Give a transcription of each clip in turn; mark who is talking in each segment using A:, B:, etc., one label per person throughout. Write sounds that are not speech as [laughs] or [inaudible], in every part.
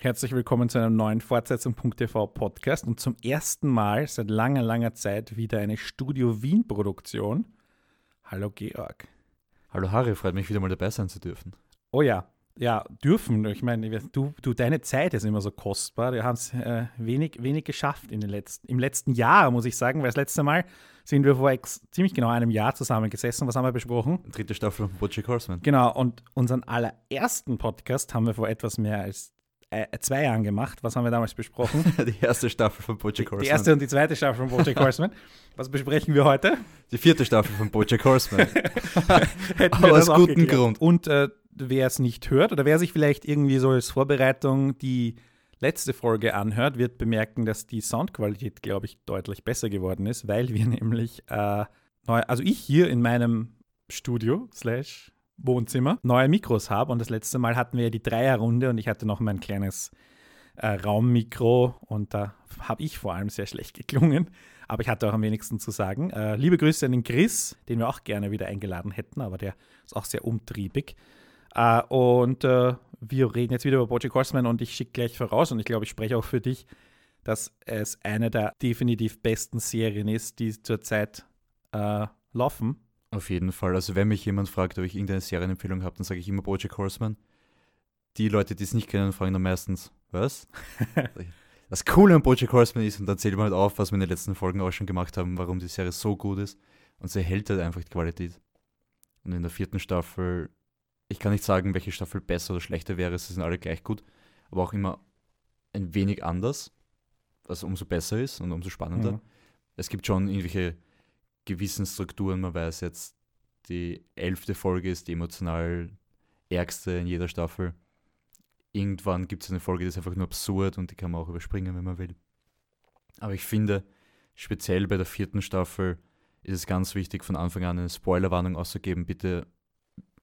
A: Herzlich willkommen zu einem neuen Fortsetzung.tv Podcast und zum ersten Mal seit langer, langer Zeit wieder eine Studio Wien Produktion. Hallo Georg.
B: Hallo Harry, freut mich wieder mal dabei sein zu dürfen.
A: Oh ja, ja, dürfen. Ich meine, du, du deine Zeit ist immer so kostbar. Wir haben es äh, wenig, wenig geschafft in den letzten, im letzten Jahr, muss ich sagen, weil das letzte Mal sind wir vor ziemlich genau einem Jahr zusammengesessen. Was haben wir besprochen?
B: Dritte Staffel von Bojack Horseman.
A: Genau, und unseren allerersten Podcast haben wir vor etwas mehr als äh, zwei Jahren gemacht. Was haben wir damals besprochen? [laughs]
B: die erste Staffel von Bojack Horseman.
A: Die erste und die zweite Staffel von Bojack Horseman. Was besprechen wir heute?
B: Die vierte Staffel von Bojack Horseman. [laughs] Aber aus gutem Grund.
A: Und äh, wer es nicht hört oder wer sich vielleicht irgendwie so als Vorbereitung die letzte Folge anhört, wird bemerken, dass die Soundqualität, glaube ich, deutlich besser geworden ist, weil wir [laughs] nämlich äh, neu, also ich hier in meinem Studio slash Wohnzimmer neue Mikros habe. Und das letzte Mal hatten wir ja die Dreierrunde und ich hatte noch mein kleines äh, Raummikro und da habe ich vor allem sehr schlecht geklungen. Aber ich hatte auch am wenigsten zu sagen. Äh, liebe Grüße an den Chris, den wir auch gerne wieder eingeladen hätten, aber der ist auch sehr umtriebig. Äh, und äh, wir reden jetzt wieder über Bojack Horseman und ich schicke gleich voraus und ich glaube, ich spreche auch für dich, dass es eine der definitiv besten Serien ist, die zurzeit äh, laufen
B: auf jeden Fall. Also wenn mich jemand fragt, ob ich irgendeine Serienempfehlung habe, dann sage ich immer Bojack Horseman. Die Leute, die es nicht kennen, fragen dann meistens, was? [laughs] das Coole an Bojack Horseman ist, und dann zählt man halt auf, was wir in den letzten Folgen auch schon gemacht haben, warum die Serie so gut ist. Und sie hält halt einfach die Qualität. Und in der vierten Staffel, ich kann nicht sagen, welche Staffel besser oder schlechter wäre, sie sind alle gleich gut, aber auch immer ein wenig anders, was umso besser ist und umso spannender. Mhm. Es gibt schon irgendwelche gewissen Strukturen. Man weiß jetzt, die elfte Folge ist die emotional ärgste in jeder Staffel. Irgendwann gibt es eine Folge, die ist einfach nur absurd und die kann man auch überspringen, wenn man will. Aber ich finde, speziell bei der vierten Staffel ist es ganz wichtig, von Anfang an eine Spoilerwarnung auszugeben. Bitte,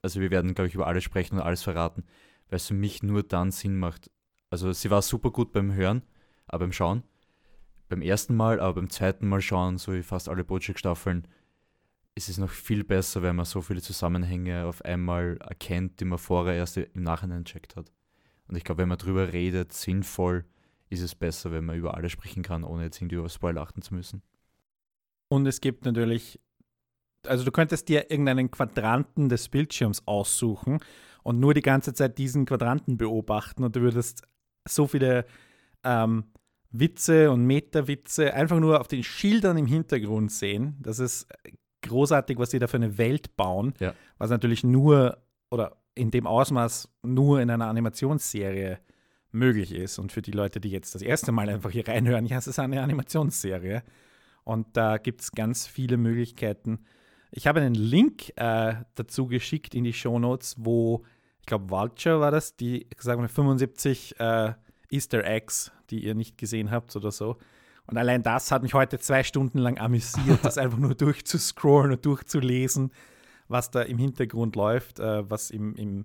B: also wir werden, glaube ich, über alles sprechen und alles verraten, weil es für mich nur dann Sinn macht. Also sie war super gut beim Hören, aber beim Schauen beim ersten Mal, aber beim zweiten Mal schauen, so wie fast alle Bojack-Staffeln, ist es noch viel besser, wenn man so viele Zusammenhänge auf einmal erkennt, die man vorher erst im Nachhinein checkt hat. Und ich glaube, wenn man drüber redet, sinnvoll, ist es besser, wenn man über alles sprechen kann, ohne jetzt irgendwie über Spoiler achten zu müssen.
A: Und es gibt natürlich, also du könntest dir irgendeinen Quadranten des Bildschirms aussuchen und nur die ganze Zeit diesen Quadranten beobachten und du würdest so viele ähm, Witze und Meta-Witze einfach nur auf den Schildern im Hintergrund sehen. Das ist großartig, was sie da für eine Welt bauen, ja. was natürlich nur oder in dem Ausmaß nur in einer Animationsserie möglich ist. Und für die Leute, die jetzt das erste Mal einfach hier reinhören, ja, es ist eine Animationsserie. Und da gibt es ganz viele Möglichkeiten. Ich habe einen Link äh, dazu geschickt in die Shownotes, wo, ich glaube, Vulture war das, die, sagen wir, 75 äh, Easter Eggs, die ihr nicht gesehen habt oder so. Und allein das hat mich heute zwei Stunden lang amüsiert, das einfach nur [laughs] durchzuscrollen und durchzulesen, was da im Hintergrund läuft, äh, was im, im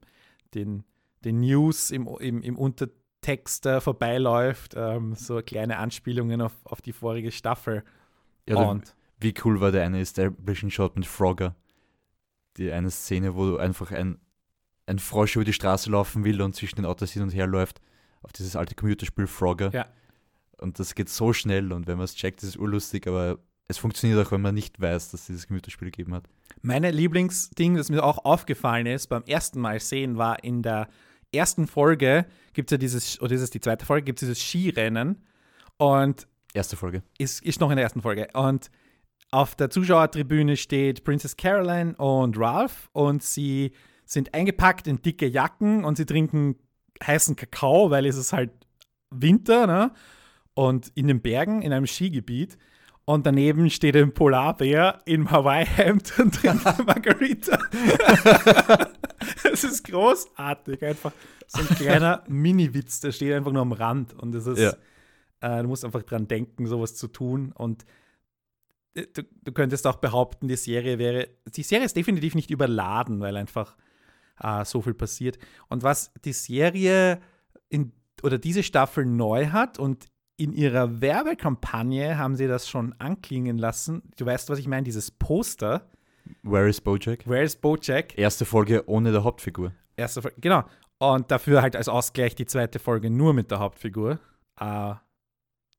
A: den, den News im, im, im Untertext äh, vorbeiläuft, ähm, so kleine Anspielungen auf, auf die vorige Staffel.
B: Ja, und wie cool war der eine Establishing Shot mit Frogger? Die eine Szene, wo du einfach ein, ein Frosch über die Straße laufen will und zwischen den Autos hin und her läuft auf dieses alte Computerspiel Frogger.
A: Ja.
B: Und das geht so schnell und wenn man es checkt, ist es urlustig, aber es funktioniert auch, wenn man nicht weiß, dass es dieses Computerspiel gegeben hat.
A: Meine Lieblingsding, das mir auch aufgefallen ist beim ersten Mal sehen, war in der ersten Folge gibt es ja dieses, oder ist es die zweite Folge, gibt es dieses Skirennen und
B: Erste Folge.
A: Ist, ist noch in der ersten Folge. Und auf der Zuschauertribüne steht Princess Caroline und Ralph und sie sind eingepackt in dicke Jacken und sie trinken heißen Kakao, weil es ist halt Winter, ne? Und in den Bergen, in einem Skigebiet. Und daneben steht ein Polarbär im Hawaii-Hemd und trinkt [laughs] Margarita. [laughs] Es ist großartig, einfach so ein kleiner [laughs] Mini-Witz, der steht einfach nur am Rand. Und es ist, ja. äh, du musst einfach dran denken, sowas zu tun. Und äh, du, du, könntest auch behaupten, die Serie wäre, die Serie ist definitiv nicht überladen, weil einfach äh, so viel passiert. Und was die Serie in, oder diese Staffel neu hat und in ihrer Werbekampagne haben sie das schon anklingen lassen. Du weißt, was ich meine, dieses Poster.
B: Where is Bojack?
A: Where is Bojack?
B: Erste Folge ohne der Hauptfigur.
A: Erste Folge, genau. Und dafür halt als Ausgleich die zweite Folge nur mit der Hauptfigur. Äh,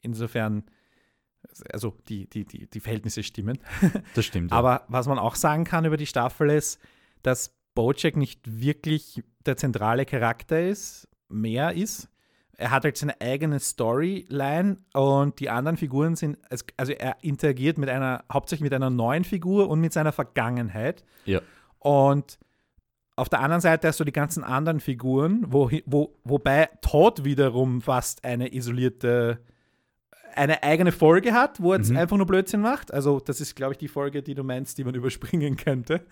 A: insofern, also die, die, die, die Verhältnisse stimmen.
B: Das stimmt. ja.
A: Aber was man auch sagen kann über die Staffel ist, dass Bojack nicht wirklich der zentrale Charakter ist, mehr ist. Er hat halt seine eigene Storyline und die anderen Figuren sind, also er interagiert mit einer, hauptsächlich mit einer neuen Figur und mit seiner Vergangenheit.
B: Ja.
A: Und auf der anderen Seite hast du die ganzen anderen Figuren, wo, wo, wobei Todd wiederum fast eine isolierte, eine eigene Folge hat, wo er jetzt
B: Mhm.
A: einfach nur Blödsinn macht. Also, das ist, glaube ich, die Folge, die du meinst, die man [laughs] überspringen könnte.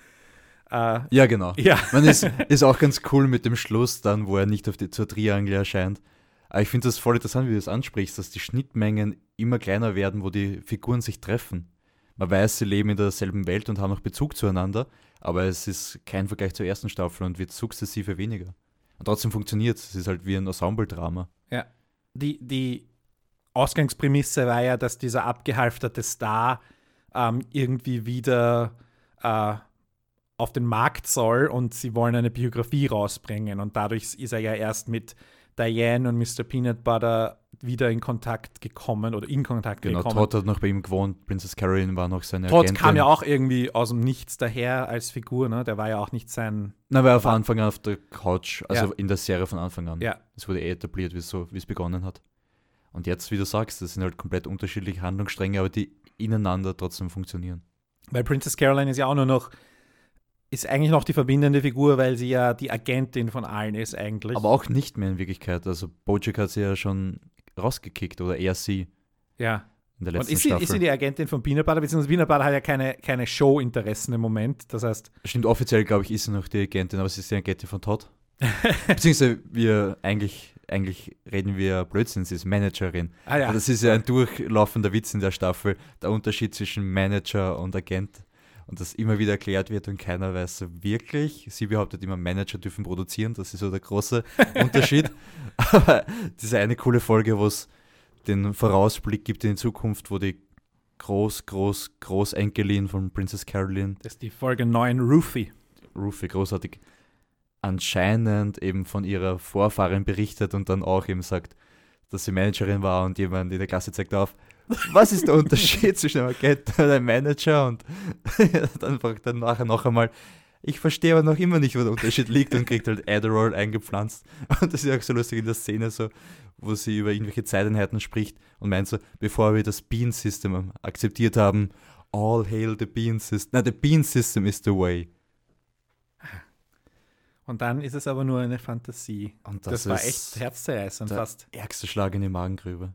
A: Äh,
B: ja, genau.
A: ja.
B: Man ist, ist auch ganz cool mit dem Schluss dann, wo er nicht auf die, zur Triangel erscheint. Aber ich finde das voll interessant, wie du das ansprichst, dass die Schnittmengen immer kleiner werden, wo die Figuren sich treffen. Man weiß, sie leben in derselben Welt und haben auch Bezug zueinander, aber es ist kein Vergleich zur ersten Staffel und wird sukzessive weniger. Und trotzdem funktioniert es. Es ist halt wie ein Ensemble-Drama.
A: Ja. Die, die Ausgangsprämisse war ja, dass dieser abgehalfterte Star ähm, irgendwie wieder äh, auf den Markt soll und sie wollen eine Biografie rausbringen. Und dadurch ist er ja erst mit Diane und Mr. Peanut Butter wieder in Kontakt gekommen oder in Kontakt
B: Genau,
A: gekommen.
B: Todd hat noch bei ihm gewohnt, Princess Caroline war noch seine
A: Todd
B: Agentin.
A: kam ja auch irgendwie aus dem Nichts daher als Figur, ne? Der war ja auch nicht sein.
B: Na, war von
A: war-
B: Anfang an auf der Couch, also
A: Ja.
B: in der Serie von Anfang an.
A: Ja.
B: Es wurde eh etabliert, wie so, wie es begonnen hat. Und jetzt, wie du sagst, das sind halt komplett unterschiedliche Handlungsstränge, aber die ineinander trotzdem funktionieren.
A: Weil Princess Caroline ist ja auch nur noch, ist eigentlich noch die verbindende Figur, weil sie ja die Agentin von allen ist eigentlich.
B: Aber auch nicht mehr in Wirklichkeit. Also Bojack hat sie ja schon rausgekickt oder eher sie
A: ja.
B: in der
A: Und
B: letzten
A: ist sie,
B: Staffel.
A: ist sie die Agentin von Peanut Butter? Beziehungsweise Peanut Butter hat ja keine, keine Show-Interessen im Moment. Das heißt,
B: Stimmt, offiziell glaube ich, ist sie noch die Agentin, aber sie ist die Agentin von Todd. [laughs] Beziehungsweise wir eigentlich, eigentlich reden wir Blödsinn, sie ist Managerin.
A: ah ja,
B: Das ist ja ein durchlaufender Witz in der Staffel, der Unterschied zwischen Manager und Agent. Und das immer wieder erklärt wird und keiner weiß so wirklich. Sie behauptet immer, Manager dürfen produzieren, das ist so der große [laughs] Unterschied. Aber diese eine coole Folge, wo es den Vorausblick gibt in die Zukunft, wo die Groß, Groß, Großenkelin von Princess Caroline,
A: das ist die Folge 9, Rufy.
B: Rufi, großartig, anscheinend eben von ihrer Vorfahrin berichtet und dann auch eben sagt, dass sie Managerin war und jemand in der Klasse zeigt auf, was ist der Unterschied zwischen einem Agent und einem Manager? Und [laughs] dann fragt er nachher noch einmal, ich verstehe aber noch immer nicht, wo der Unterschied liegt und kriegt halt Adderall eingepflanzt. Und das ist auch so lustig in der Szene, so, wo sie über irgendwelche Zeiteinheiten spricht und meint so, bevor wir das Bean System akzeptiert haben, all hail the Bean System. Nein, the Bean System is the way.
A: Und dann ist es aber nur eine Fantasie.
B: Und
A: Das,
B: das,
A: war echt herzzerreißend
B: der
A: fast.
B: ärgste Schlag in die Magengrube.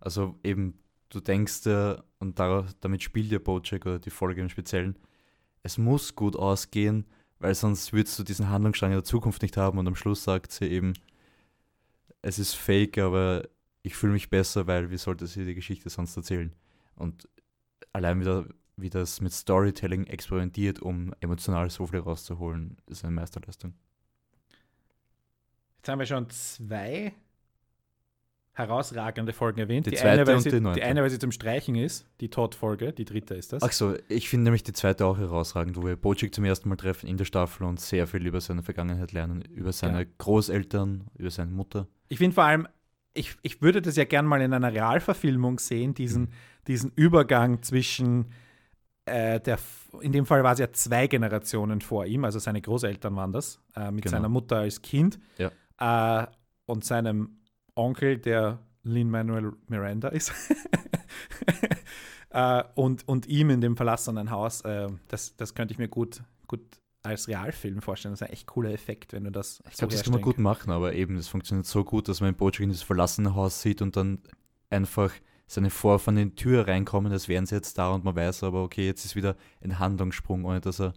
B: Also eben, du denkst dir, und darauf, damit spielt ja Bojack oder die Folge im Speziellen, es muss gut ausgehen, weil sonst würdest du diesen Handlungsstrang in der Zukunft nicht haben und am Schluss sagt sie eben, es ist fake, aber ich fühle mich besser, weil wie sollte sie die Geschichte sonst erzählen? Und allein wieder, wie das mit Storytelling experimentiert, um emotional so viel rauszuholen, ist eine Meisterleistung.
A: Jetzt haben wir schon zwei herausragende Folgen erwähnt.
B: Die
A: Die,
B: zweite
A: eine, weil
B: und
A: sie,
B: die neunte.
A: die eine, weil sie zum Streichen ist, die Todd-Folge, die dritte ist das.
B: Ach so, ich finde nämlich die zweite auch herausragend, wo wir Bojack zum ersten Mal treffen in der Staffel und sehr viel über seine Vergangenheit lernen, über seine
A: Ja.
B: Großeltern, über seine Mutter.
A: Ich finde vor allem, ich, ich würde das ja gern mal in einer Realverfilmung sehen, diesen, diesen Übergang zwischen äh, der, in dem Fall war es ja zwei Generationen vor ihm, also seine Großeltern waren das, äh, mit
B: Genau.
A: seiner Mutter als Kind
B: Ja.
A: äh, und seinem Onkel, der Lin-Manuel Miranda ist. [laughs] äh, und, und ihm in dem verlassenen Haus, äh, das, das könnte ich mir gut, gut als Realfilm vorstellen. Das ist ein echt cooler Effekt, wenn du das
B: Ich glaube, das kann man gut machen, aber eben, das funktioniert so gut, dass man Bojack in dieses verlassene Haus sieht und dann einfach seine Vorfahren in die Tür reinkommen, als wären sie jetzt da und man weiß aber, okay, jetzt ist wieder ein Handlungssprung, ohne dass er.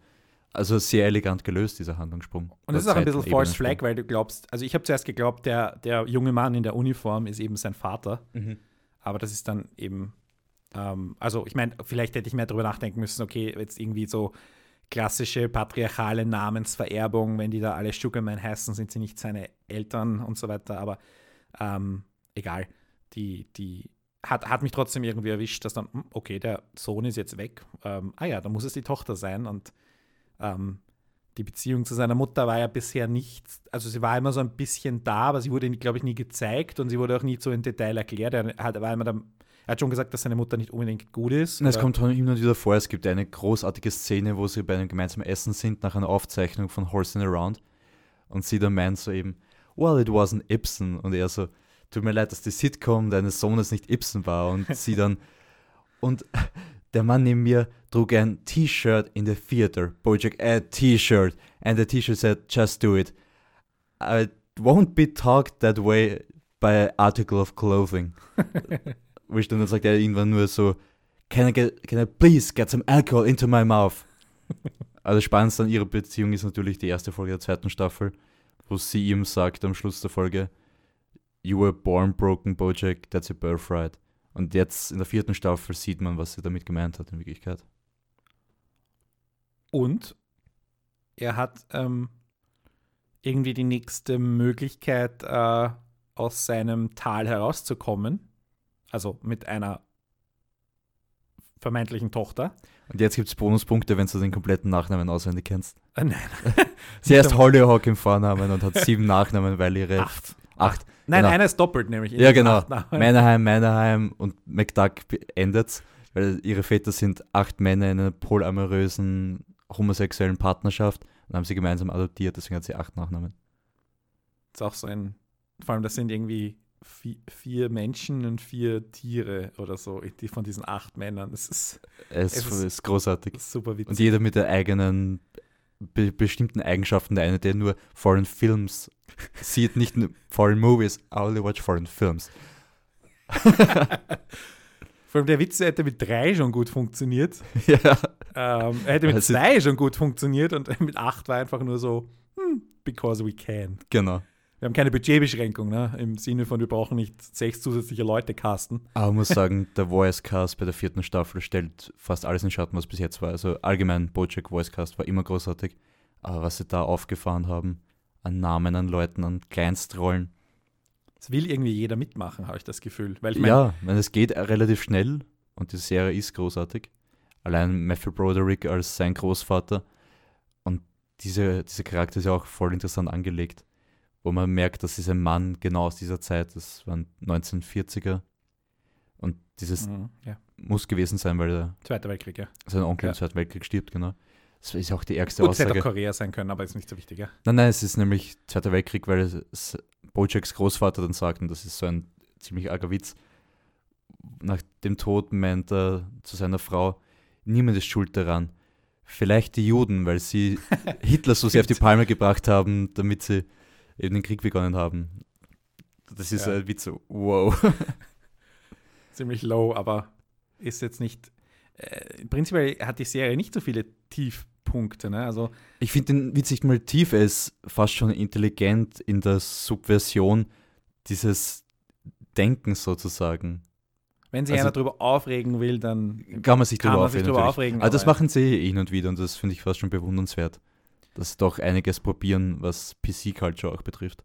B: Also sehr elegant gelöst, dieser Handlungssprung.
A: Und es ist auch ein bisschen False. Flag, weil du glaubst, also ich habe zuerst geglaubt, der, der junge Mann in der Uniform ist eben sein Vater,
B: Mhm.
A: aber das ist dann eben, ähm, also ich meine, vielleicht hätte ich mehr darüber nachdenken müssen, okay, jetzt irgendwie so klassische patriarchale Namensvererbung, wenn die da alle Sugarman heißen, sind sie nicht seine Eltern und so weiter, aber ähm, egal, die, die hat, hat mich trotzdem irgendwie erwischt, dass dann, hm, okay, der Sohn ist jetzt weg, ähm, ah ja, da muss es die Tochter sein und ähm, die Beziehung zu seiner Mutter war ja bisher nicht, also sie war immer so ein bisschen da, aber sie wurde, glaube ich, nie gezeigt und sie wurde auch nie so in Detail erklärt. Er hat, war immer der, er hat schon gesagt, dass seine Mutter nicht unbedingt gut ist.
B: Es kommt immer wieder vor, es gibt eine großartige Szene, wo sie bei einem gemeinsamen Essen sind, nach einer Aufzeichnung von Horsing Around. Und sie dann meint so eben, well, it wasn't Ibsen. Und er so, tut mir leid, dass die Sitcom deines Sohnes nicht Ibsen war. Und sie dann, und der Mann neben mir trug ein T-Shirt in the theater. Bojack, a T-Shirt. And the T-Shirt said, just do it. I won't be talked that way by an article of clothing. [laughs] Wo ich dann sagt er irgendwann nur so, can I, get, can I please get some alcohol into my mouth? [laughs] Also spannendste an ihrer Beziehung ist natürlich die erste Folge der zweiten Staffel, wo sie ihm sagt am Schluss der Folge, You were born broken, Bojack, that's your birthright. Und jetzt in der vierten Staffel sieht man, was sie damit gemeint hat in Wirklichkeit.
A: Und er hat ähm, irgendwie die nächste Möglichkeit, äh, aus seinem Tal herauszukommen. Also mit einer vermeintlichen Tochter.
B: Und jetzt gibt es Bonuspunkte, wenn du den kompletten Nachnamen auswendig kennst.
A: Äh, nein. [laughs] [laughs]
B: Sie heißt Hollyhock im Vornamen und hat sieben Nachnamen, weil ihre.
A: Acht.
B: Acht.
A: Nein,
B: genau.
A: einer ist doppelt, nämlich.
B: Ja, genau. Meinerheim, Meinerheim und McDuck endet weil ihre Väter sind acht Männer in einer polyamorösen homosexuellen Partnerschaft und haben sie gemeinsam adoptiert, deswegen hat sie acht Nachnamen.
A: Das ist auch so ein. Vor allem, das sind irgendwie vier, vier Menschen und vier Tiere oder so, die von diesen acht Männern. Das ist
B: Es,
A: Es
B: ist,
A: ist-
B: großartig.
A: super witzig.
B: Und jeder mit der eigenen be bestimmten Eigenschaften. Der eine, der nur Foreign Films sieht, nicht nur Foreign Movies, I only watch Foreign Films. [laughs]
A: Vor allem der Witz hätte mit drei schon gut funktioniert. [laughs]
B: ja.
A: Ähm, er hätte mit
B: Also-
A: zwei schon gut funktioniert und [laughs] mit acht war einfach nur so, hm, because we can.
B: Genau.
A: Wir haben keine Budgetbeschränkung, ne? im Sinne von, wir brauchen nicht sechs zusätzliche Leute casten.
B: Aber man muss sagen, der Voice Cast bei der vierten Staffel stellt fast alles in Schatten, was bis jetzt war. Also allgemein, Bojack Voice Cast war immer großartig. Aber was sie da aufgefahren haben, an Namen, an Leuten, an Kleinstrollen.
A: Es will irgendwie jeder mitmachen, habe ich das Gefühl. Weil ich meine,
B: ja, es geht relativ schnell und die Serie ist großartig. Allein Matthew Broderick als sein Großvater. Und diese, dieser Charakter ist ja auch voll interessant angelegt. Wo man merkt, das ist ein Mann genau aus dieser Zeit, das waren 1940er. Und dieses
A: Mhm, ja.
B: muss gewesen sein, weil er
A: Zweiter Weltkrieg, ja.
B: sein Onkel
A: Ja.
B: im Zweiten Weltkrieg stirbt, genau. Das ist auch die ärgste
A: Gut, es hätte auch
B: Aussage.
A: Korea sein können, aber ist nicht so wichtig, ja.
B: Nein, nein, es ist nämlich Zweiter Weltkrieg, weil es, Bojacks Großvater dann sagt, und das ist so ein ziemlich arger Witz, nach dem Tod meint er zu seiner Frau, niemand ist schuld daran. Vielleicht die Juden, weil sie [laughs] Hitler so sehr auf die Palme gebracht haben, damit sie eben den Krieg begonnen haben. Das ist
A: Ja.
B: ein Witz, wow. [laughs]
A: Ziemlich low, aber ist jetzt nicht. Äh, prinzipiell hat die Serie nicht so viele Tiefpunkte, ne? Also,
B: Ich finde den Witz nicht mal tief, er ist fast schon intelligent in der Subversion dieses Denkens sozusagen.
A: wenn sich
B: Also-
A: einer drüber aufregen will, dann
B: Kann man sich drüber
A: man sich
B: aufregen.
A: aufregen.
B: Aber das machen sie hin und wieder und das finde ich fast schon bewundernswert. Dass sie doch einiges probieren, was PC-Culture auch betrifft.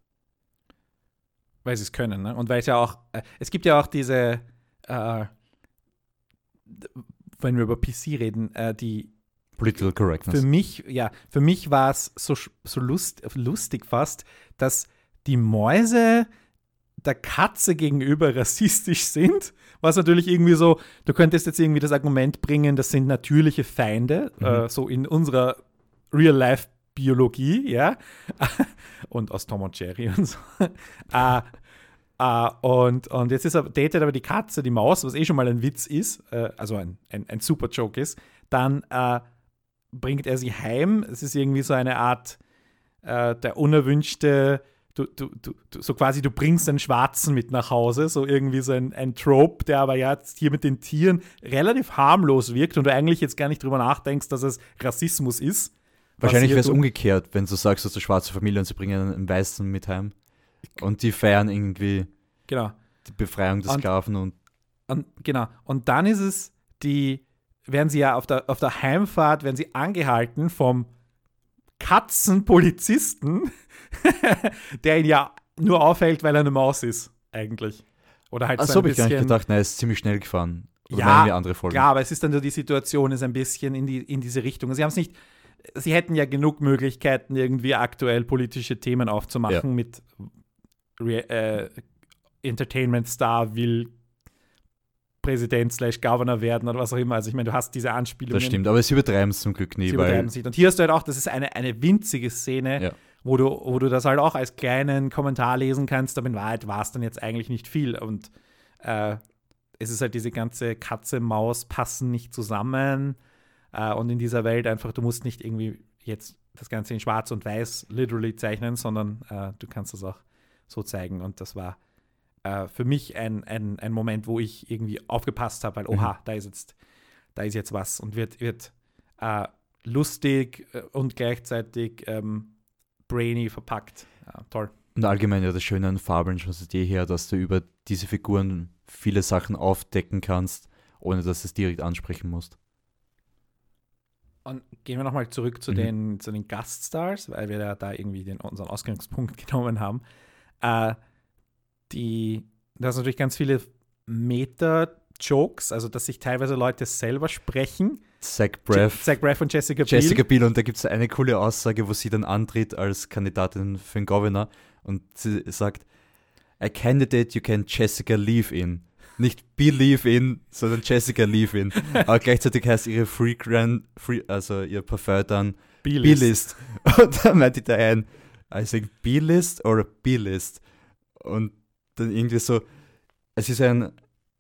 A: Weil sie es können, ne? Und weil es ja auch, äh, es gibt ja auch diese, äh, wenn wir über PC reden, äh, die
B: Political Correctness.
A: für mich, ja, für mich war es so, so lust, lustig fast, dass die Mäuse der Katze gegenüber [laughs] rassistisch sind, was natürlich irgendwie so, du könntest jetzt irgendwie das Argument bringen, das sind natürliche Feinde,
B: Mhm.
A: äh, so in unserer Real-Life-Biologie, ja, [laughs] und aus Tom und Jerry und so. [laughs] äh, äh, und, und jetzt ist er, datet aber die Katze, die Maus, was eh schon mal ein Witz ist, äh, also ein, ein, ein super Joke ist, dann äh, bringt er sie heim. Es ist irgendwie so eine Art äh, der unerwünschte, du, du, du, du, so quasi du bringst einen Schwarzen mit nach Hause, so irgendwie so ein, ein Trope, der aber jetzt hier mit den Tieren relativ harmlos wirkt und du eigentlich jetzt gar nicht drüber nachdenkst, dass es Rassismus ist.
B: Wahrscheinlich wäre es umgekehrt, wenn du sagst, du hast eine schwarze Familie und sie bringen einen Weißen mit heim. Und die feiern irgendwie
A: Genau.
B: die Befreiung des
A: Und-
B: Sklaven und
A: Und, genau. Und dann ist es die, werden sie ja auf der, auf der Heimfahrt, werden sie angehalten vom Katzenpolizisten, [laughs] der ihn ja nur aufhält, weil er eine Maus ist, eigentlich. Oder halt
B: Ach
A: so
B: so habe ich gar nicht gedacht, nein, er ist ziemlich schnell gefahren. Oder
A: Ja,
B: andere Folgen?
A: Klar, aber es ist dann so, die Situation ist ein bisschen in, die, in diese Richtung. Sie haben es nicht, sie hätten ja genug Möglichkeiten, irgendwie aktuell politische Themen aufzumachen
B: Ja.
A: mit Re äh, Entertainment Star will Präsident slash Governor werden oder was auch immer. Also ich meine, du hast diese Anspielungen.
B: Das stimmt, aber sie übertreiben es zum Glück nie,
A: Sie übertreiben sich. Und hier hast du halt auch, das ist eine, eine winzige Szene,
B: Ja.
A: wo, du, wo du das halt auch als kleinen Kommentar lesen kannst, aber in Wahrheit war es dann jetzt eigentlich nicht viel. Und äh, es ist halt diese ganze Katze, Maus passen nicht zusammen. Äh, und in dieser Welt einfach, du musst nicht irgendwie jetzt das Ganze in Schwarz und Weiß literally zeichnen, sondern äh, du kannst das auch so zeigen. Und das war äh, für mich ein, ein, ein Moment, wo ich irgendwie aufgepasst habe, weil, oha, da ist jetzt, da ist jetzt was und wird, wird äh, lustig äh, und gleichzeitig ähm, brainy verpackt. Ja, toll.
B: Und allgemein ja das Schöne an Fabeln schon seit jeher, dass du über diese Figuren viele Sachen aufdecken kannst, ohne dass du es direkt ansprechen musst.
A: Und gehen wir nochmal zurück zu,
B: Mhm.
A: den, zu den Gaststars, weil wir ja da irgendwie den, unseren Ausgangspunkt [laughs] genommen haben. Äh, die, da sind natürlich ganz viele Meta-Jokes, also dass sich teilweise Leute selber sprechen.
B: Zach Braff,
A: Zach Braff und Jessica Biel.
B: Jessica Biel, und da gibt es eine coole Aussage, wo sie dann antritt als Kandidatin für den Governor und sie sagt, a candidate you can Jessica leave in. Nicht believe in, sondern Jessica leave in. [laughs] Aber gleichzeitig heißt ihre Free Grand, free, also ihr Parfum dann.
A: B-List. [laughs]
B: Und dann meinte der ein, I think B-List oder B-List. Und dann irgendwie so, es ist ein,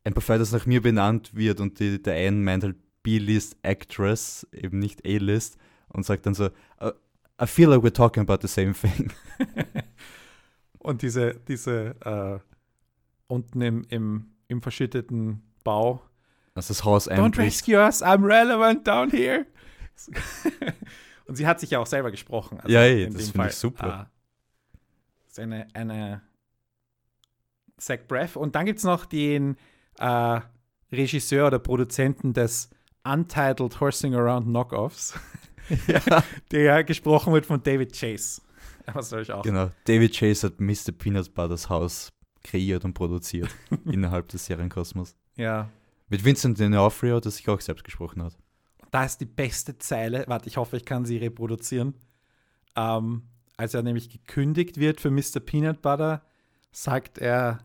B: ein Parfum, das nach mir benannt wird und die, der eine meint halt B-List Actress, eben nicht A-List und sagt dann so, "Uh, I feel like we're talking about the same thing. [laughs]
A: Und diese, diese äh, unten im, im, im verschütteten Bau.
B: Das Haus
A: Don't rescue us, I'm relevant down here. [laughs] Und sie hat sich ja auch selber gesprochen. also
B: Ja, ey, das finde ich super.
A: Ah, das ist eine, eine Zach Braff. Und dann gibt es noch den äh, Regisseur oder Produzenten des Untitled Horsing Around Knockoffs, [laughs]
B: ja, [laughs]
A: der gesprochen wird von David Chase. [laughs] Was soll ich auch?
B: genau. David Chase hat Mr. Peanut Butters Haus kreiert und produziert innerhalb des Serienkosmos.
A: Ja.
B: Mit Vincent D'Onofrio, der sich auch selbst gesprochen hat.
A: Da ist die beste Zeile. Warte, ich hoffe, ich kann sie reproduzieren. Ähm, als er nämlich gekündigt wird für Mr. Peanut Butter, sagt er: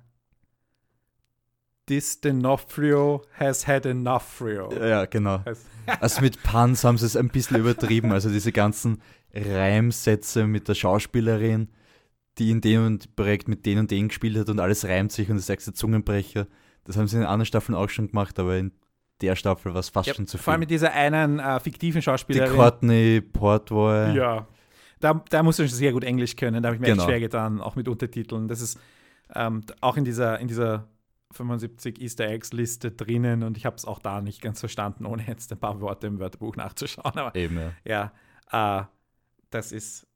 A: This D'Onofrio has had enough Frio.
B: Ja, genau. [laughs] Also mit Puns haben sie es ein bisschen übertrieben. Also diese ganzen Reimsätze mit der Schauspielerin, die in dem und Projekt mit den und den gespielt hat und alles reimt sich und das der Zungenbrecher. Das haben sie in anderen Staffeln auch schon gemacht, aber in der Staffel war es fast
A: Ja,
B: schon zu
A: vor allem
B: viel.
A: mit dieser einen äh, fiktiven
B: Die
A: Schauspielerin.
B: Courtney Portwoy.
A: Ja. Da, da musst du sehr gut Englisch können. Da habe ich mir
B: Genau.
A: echt schwer getan, auch mit Untertiteln. Das ist ähm, auch in dieser, in dieser 75 Easter Eggs Liste drinnen und ich habe es auch da nicht ganz verstanden, ohne jetzt ein paar Worte im Wörterbuch nachzuschauen. Aber
B: Eben, ja.
A: ja, äh, das ist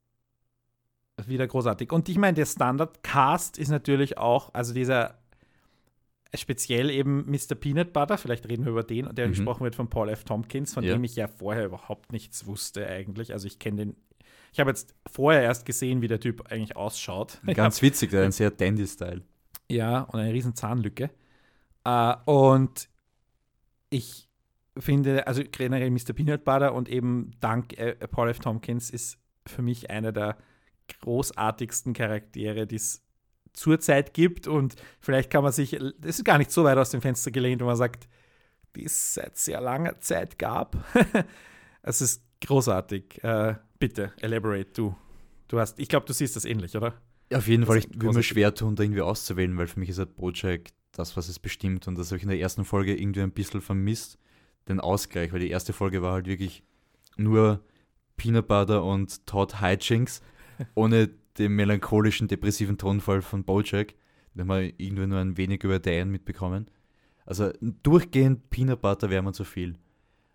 A: wieder großartig. Und ich meine, der Standard-Cast ist natürlich auch, also dieser speziell eben Mr. Peanut Butter, vielleicht reden wir über den, der
B: Mhm.
A: gesprochen wird von Paul F. Tompkins, von
B: Ja.
A: dem ich ja vorher überhaupt nichts wusste eigentlich. Also ich kenne den, ich habe jetzt vorher erst gesehen, wie der Typ eigentlich ausschaut. [laughs]
B: Ganz witzig, der hat einen sehr Dandy-Style.
A: Ja, und eine riesen Zahnlücke. Äh, und ich finde, also generell Mr. Peanut Butter und eben dank äh, Paul F. Tompkins ist für mich einer der großartigsten Charaktere, die es zurzeit gibt. Und vielleicht kann man sich, das ist gar nicht so weit aus dem Fenster gelehnt, wenn man sagt, die es seit sehr langer Zeit gab. [laughs] es ist großartig. Äh, bitte, elaborate du. Du hast, ich glaube, du siehst das ähnlich, oder?
B: Auf jeden
A: Das
B: Fall, ich würde mir schwer tun, da irgendwie auszuwählen, weil für mich ist halt Bojack das, was es bestimmt. Und das habe ich in der ersten Folge irgendwie ein bisschen vermisst, den Ausgleich, weil die erste Folge war halt wirklich nur Peanut Butter und Todd Hijinks, ohne den melancholischen, depressiven Tonfall von Bojack. Den wir irgendwie nur ein wenig über Diane mitbekommen. Also durchgehend Peanut Butter wäre man zu viel.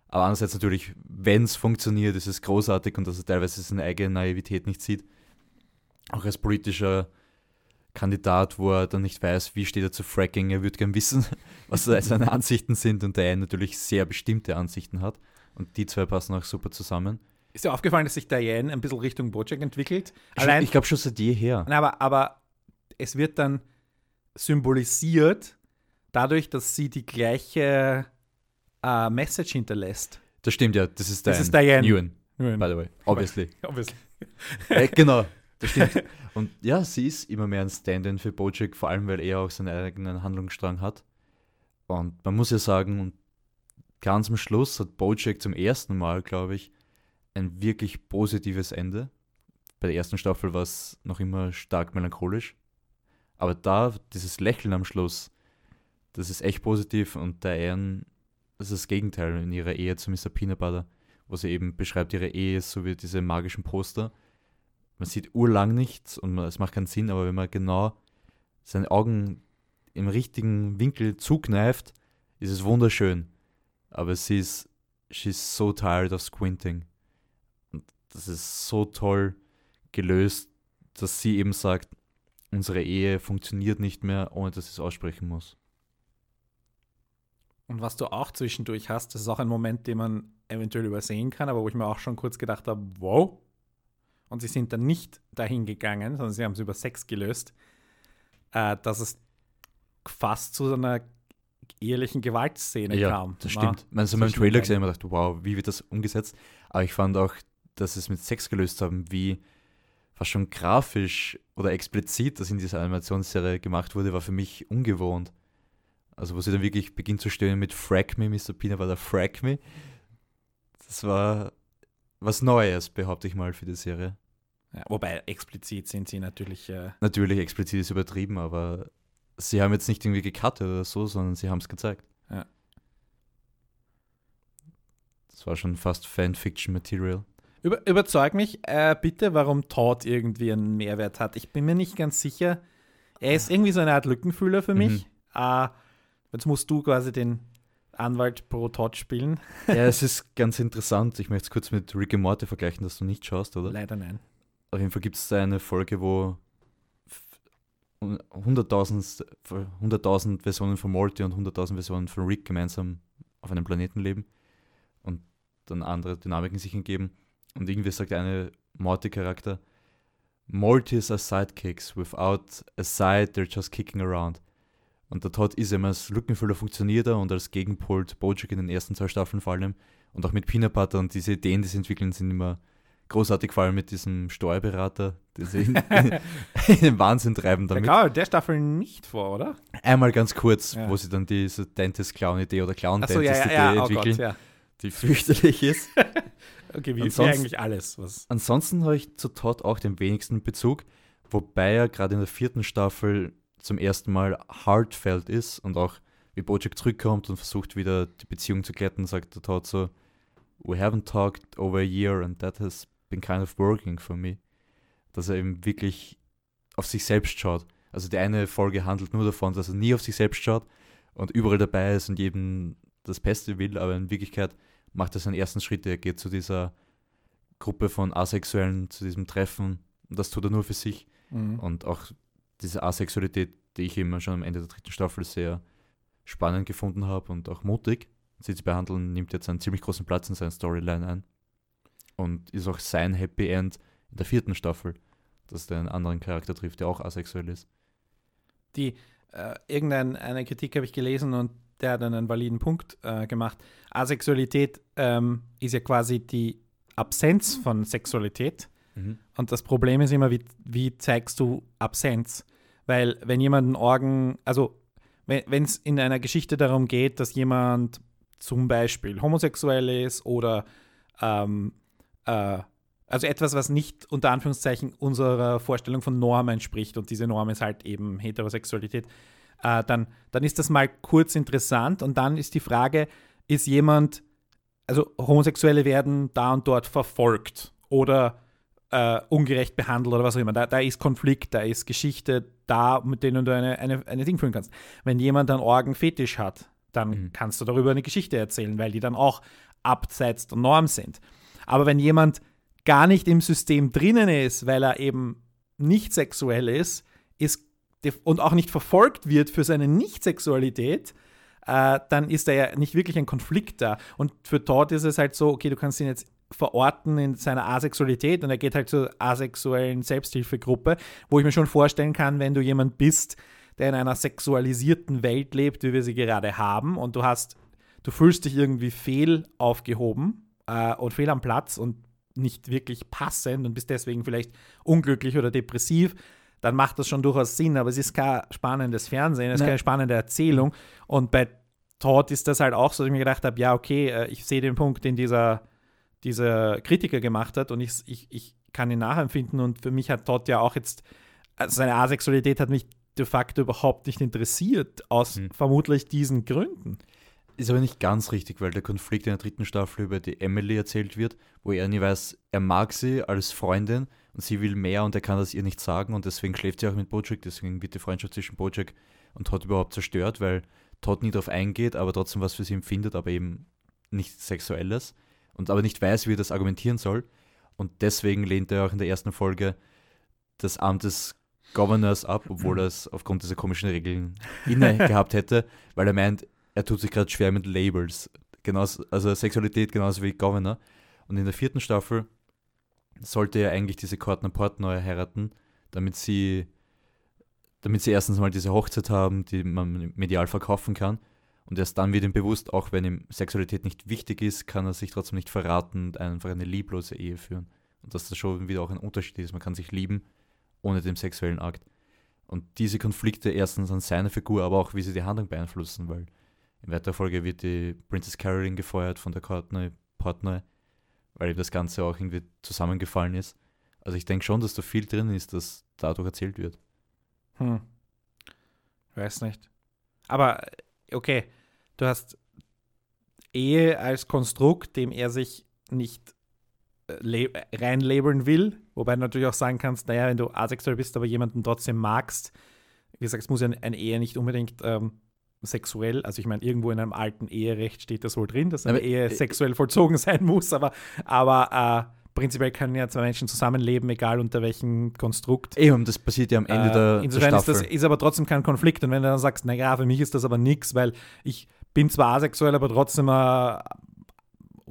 B: Aber andererseits natürlich, wenn es funktioniert, ist es großartig und dass er teilweise seine eigene Naivität nicht sieht. Auch als politischer Kandidat, wo er dann nicht weiß, wie steht er zu Fracking. Er würde gern wissen, [laughs] was seine Ansichten sind und der natürlich sehr bestimmte Ansichten hat. Und die zwei passen auch super zusammen.
A: Ist dir aufgefallen, dass sich Diane ein bisschen Richtung Bojack entwickelt? Allein,
B: ich glaube schon seit jeher.
A: Nein, aber, aber es wird dann symbolisiert dadurch, dass sie die gleiche äh, Message hinterlässt.
B: Das stimmt ja, das ist Diane.
A: Das ist Diane.
B: Ewan. by the way. Obviously. [laughs]
A: Obviously. [laughs]
B: äh, genau, das stimmt. [laughs] Und ja, sie ist immer mehr ein Stand-in für Bojack, vor allem weil er auch seinen eigenen Handlungsstrang hat. Und man muss ja sagen, ganz am Schluss hat Bojack zum ersten Mal, glaube ich, ein wirklich positives Ende. Bei der ersten Staffel war es noch immer stark melancholisch. Aber da, dieses Lächeln am Schluss, das ist echt positiv und Diane, das ist das Gegenteil in ihrer Ehe zu Mr. Peanut Butter, wo sie eben beschreibt, ihre Ehe ist so wie diese magischen Poster. Man sieht urlang nichts und es macht keinen Sinn, aber wenn man genau seine Augen im richtigen Winkel zukneift, ist es wunderschön. Aber sie ist, she's so tired of squinting. Das ist so toll gelöst, dass sie eben sagt, unsere Ehe funktioniert nicht mehr, ohne dass ich es aussprechen muss.
A: Und was du auch zwischendurch hast, das ist auch ein Moment, den man eventuell übersehen kann, aber wo ich mir auch schon kurz gedacht habe, wow. Und sie sind dann nicht dahin gegangen, sondern sie haben es über Sex gelöst, äh, dass es fast zu so einer ehrlichen Gewaltszene
B: ja,
A: kam.
B: das stimmt. Man hat im Trailer gesehen und gedacht, wow, wie wird das umgesetzt? Aber ich fand auch, dass sie es mit Sex gelöst haben, wie fast schon grafisch oder explizit das in dieser Animationsserie gemacht wurde, war für mich ungewohnt. Also wo sie dann wirklich beginnt zu stöhnen mit Frag me, Mr. Peanut Butter, Frag me. Das war was Neues, behaupte ich mal, für die Serie.
A: Ja, wobei explizit sind sie natürlich. Äh,
B: Natürlich, explizit ist übertrieben, aber sie haben jetzt nicht irgendwie gecuttet oder so, sondern sie haben es gezeigt.
A: Ja.
B: Das war schon fast Fanfiction-Material.
A: Über, überzeug mich äh, bitte, warum Todd irgendwie einen Mehrwert hat. Ich bin mir nicht ganz sicher. Er ist irgendwie so eine Art Lückenfüller für mich. Äh, jetzt musst du quasi den Anwalt pro Todd spielen.
B: Ja, [laughs] es ist ganz interessant. Ich möchte es kurz mit Rick and Morty vergleichen, dass du nicht schaust, oder?
A: Leider nein.
B: Auf jeden Fall gibt es da eine Folge, wo f- 100.000 100.000 Versionen von Morty und 100.000 Versionen von Rick gemeinsam auf einem Planeten leben und dann andere Dynamiken sich entgeben. Und irgendwie sagt eine Morty-Charakter, Mortys are sidekicks. Without a side, they're just kicking around. Und der Todd ist immer als Lückenfüller funktioniert er und als Gegenpol Bojack in den ersten zwei Staffeln vor allem. Und auch mit Peanut Butter und diese Ideen, die sie entwickeln, sind immer großartig, vor allem mit diesem Steuerberater, den sie in, [laughs] [laughs] in den Wahnsinn treiben
A: Da
B: damit.
A: kam der Staffel nicht vor, oder?
B: Einmal ganz kurz,
A: Ja.
B: wo sie dann diese Dentist-Clown-Idee oder
A: Achso, ja, ja,
B: Clown-Dentist-Idee
A: ja, oh
B: entwickeln,
A: Gott, ja.
B: Die [laughs] fürchterlich ist. [laughs]
A: Okay, wie,
B: Ansonsten-
A: eigentlich alles. Was,
B: Ansonsten habe ich zu Todd auch den wenigsten Bezug, wobei er gerade in der vierten Staffel zum ersten Mal heartfelt ist und auch wie Bojack zurückkommt und versucht wieder die Beziehung zu glätten, sagt der Todd so, we haven't talked over a year and that has been kind of working for me. Dass er eben wirklich auf sich selbst schaut. Also die eine Folge handelt nur davon, dass er nie auf sich selbst schaut und überall dabei ist und jedem das Beste will, aber in Wirklichkeit macht er seinen ersten Schritt. Er geht zu dieser Gruppe von Asexuellen, zu diesem Treffen und das tut er nur für sich.
A: Mhm.
B: Und auch diese Asexualität, die ich immer schon am Ende der dritten Staffel sehr spannend gefunden habe und auch mutig, sie zu behandeln, nimmt jetzt einen ziemlich großen Platz in seiner Storyline ein. Und ist auch sein Happy End in der vierten Staffel, dass der einen anderen Charakter trifft, der auch asexuell ist.
A: Die, äh, irgendeine Kritik habe ich gelesen und der hat einen validen Punkt äh, gemacht. Asexualität ähm, ist ja quasi die Absenz von Sexualität. Und das Problem ist immer, wie, wie zeigst du Absenz? Weil wenn jemand einen Organ, also wenn es in einer Geschichte darum geht, dass jemand zum Beispiel homosexuell ist oder ähm, äh, also etwas, was nicht unter Anführungszeichen unserer Vorstellung von Norm entspricht und diese Norm ist halt eben Heterosexualität, äh, dann, dann ist das mal kurz interessant und dann ist die Frage, ist jemand, also Homosexuelle werden da und dort verfolgt oder äh, ungerecht behandelt oder was auch immer. Da, da ist Konflikt, da ist Geschichte da, mit denen du eine, eine, eine Ding führen kannst. Wenn jemand einen Orgenfetisch hat, dann
B: Mhm.
A: kannst du darüber eine Geschichte erzählen, weil die dann auch abseits der Norm sind. Aber wenn jemand gar nicht im System drinnen ist, weil er eben nicht sexuell ist, ist und auch nicht verfolgt wird für seine Nicht-Sexualität, äh, dann ist da ja nicht wirklich ein Konflikt da. Und für Todd ist es halt so, okay, du kannst ihn jetzt verorten in seiner Asexualität und er geht halt zur asexuellen Selbsthilfegruppe, wo ich mir schon vorstellen kann, wenn du jemand bist, der in einer sexualisierten Welt lebt, wie wir sie gerade haben, und du hast, du fühlst dich irgendwie fehl aufgehoben äh, und fehl am Platz und nicht wirklich passend und bist deswegen vielleicht unglücklich oder depressiv, dann macht das schon durchaus Sinn, aber es ist kein spannendes Fernsehen, es ist
B: Nein.
A: keine spannende Erzählung. Und bei Todd ist das halt auch so, dass ich mir gedacht habe, ja, okay, äh, ich sehe den Punkt, den dieser, dieser Kritiker gemacht hat und ich, ich, ich kann ihn nachempfinden und für mich hat Todd ja auch jetzt, also seine Asexualität hat mich de facto überhaupt nicht interessiert, aus
B: Hm.
A: vermutlich diesen Gründen.
B: Ist aber nicht ganz richtig, weil der Konflikt in der dritten Staffel über die Emily erzählt wird, wo er nie weiß, er mag sie als Freundin und sie will mehr und er kann das ihr nicht sagen und deswegen schläft sie auch mit Bojack, deswegen wird die Freundschaft zwischen Bojack und Todd überhaupt zerstört, weil Todd nie darauf eingeht, aber trotzdem was für sie empfindet, aber eben nichts Sexuelles und aber nicht weiß, wie er das argumentieren soll. Und deswegen lehnt er auch in der ersten Folge das Amt des Governors ab, obwohl [clears throat] er es aufgrund dieser komischen Regeln inne gehabt hätte, weil er meint, er tut sich gerade schwer mit Labels. Genauso, also Sexualität genauso wie Governor. Und in der vierten Staffel sollte er eigentlich diese Courtney Portnoy heiraten, damit sie, damit sie erstens mal diese Hochzeit haben, die man medial verkaufen kann. Und erst dann wird ihm bewusst, auch wenn ihm Sexualität nicht wichtig ist, kann er sich trotzdem nicht verraten und einfach eine lieblose Ehe führen. Und dass das schon wieder auch ein Unterschied ist. Man kann sich lieben ohne den sexuellen Akt. Und diese Konflikte erstens an seiner Figur, aber auch wie sie die Handlung beeinflussen, weil in weiterer Folge wird die Princess Caroline gefeuert von der Courtney Portnoy, weil ihm das Ganze auch irgendwie zusammengefallen ist. Also ich denke schon, dass da viel drin ist, das dadurch erzählt wird.
A: Hm. Weiß nicht. Aber okay, du hast Ehe als Konstrukt, dem er sich nicht äh, le- reinlabeln will, wobei du natürlich auch sagen kannst, naja, wenn du asexuell bist, aber jemanden trotzdem magst, wie gesagt, es muss ja eine Ehe nicht unbedingt ähm, sexuell, also ich meine, irgendwo in einem alten Eherecht steht das wohl drin, dass eine
B: Aber,
A: Ehe
B: äh,
A: sexuell vollzogen sein muss, aber, aber äh, prinzipiell können ja zwei Menschen zusammenleben, egal unter welchem Konstrukt.
B: Eben, das passiert ja am Ende
A: Äh,
B: der, der
A: Insofern ist
B: Staffel.
A: das ist aber trotzdem kein Konflikt. Und wenn du dann sagst, naja, für mich ist das aber nichts, weil ich bin zwar asexuell, aber trotzdem eine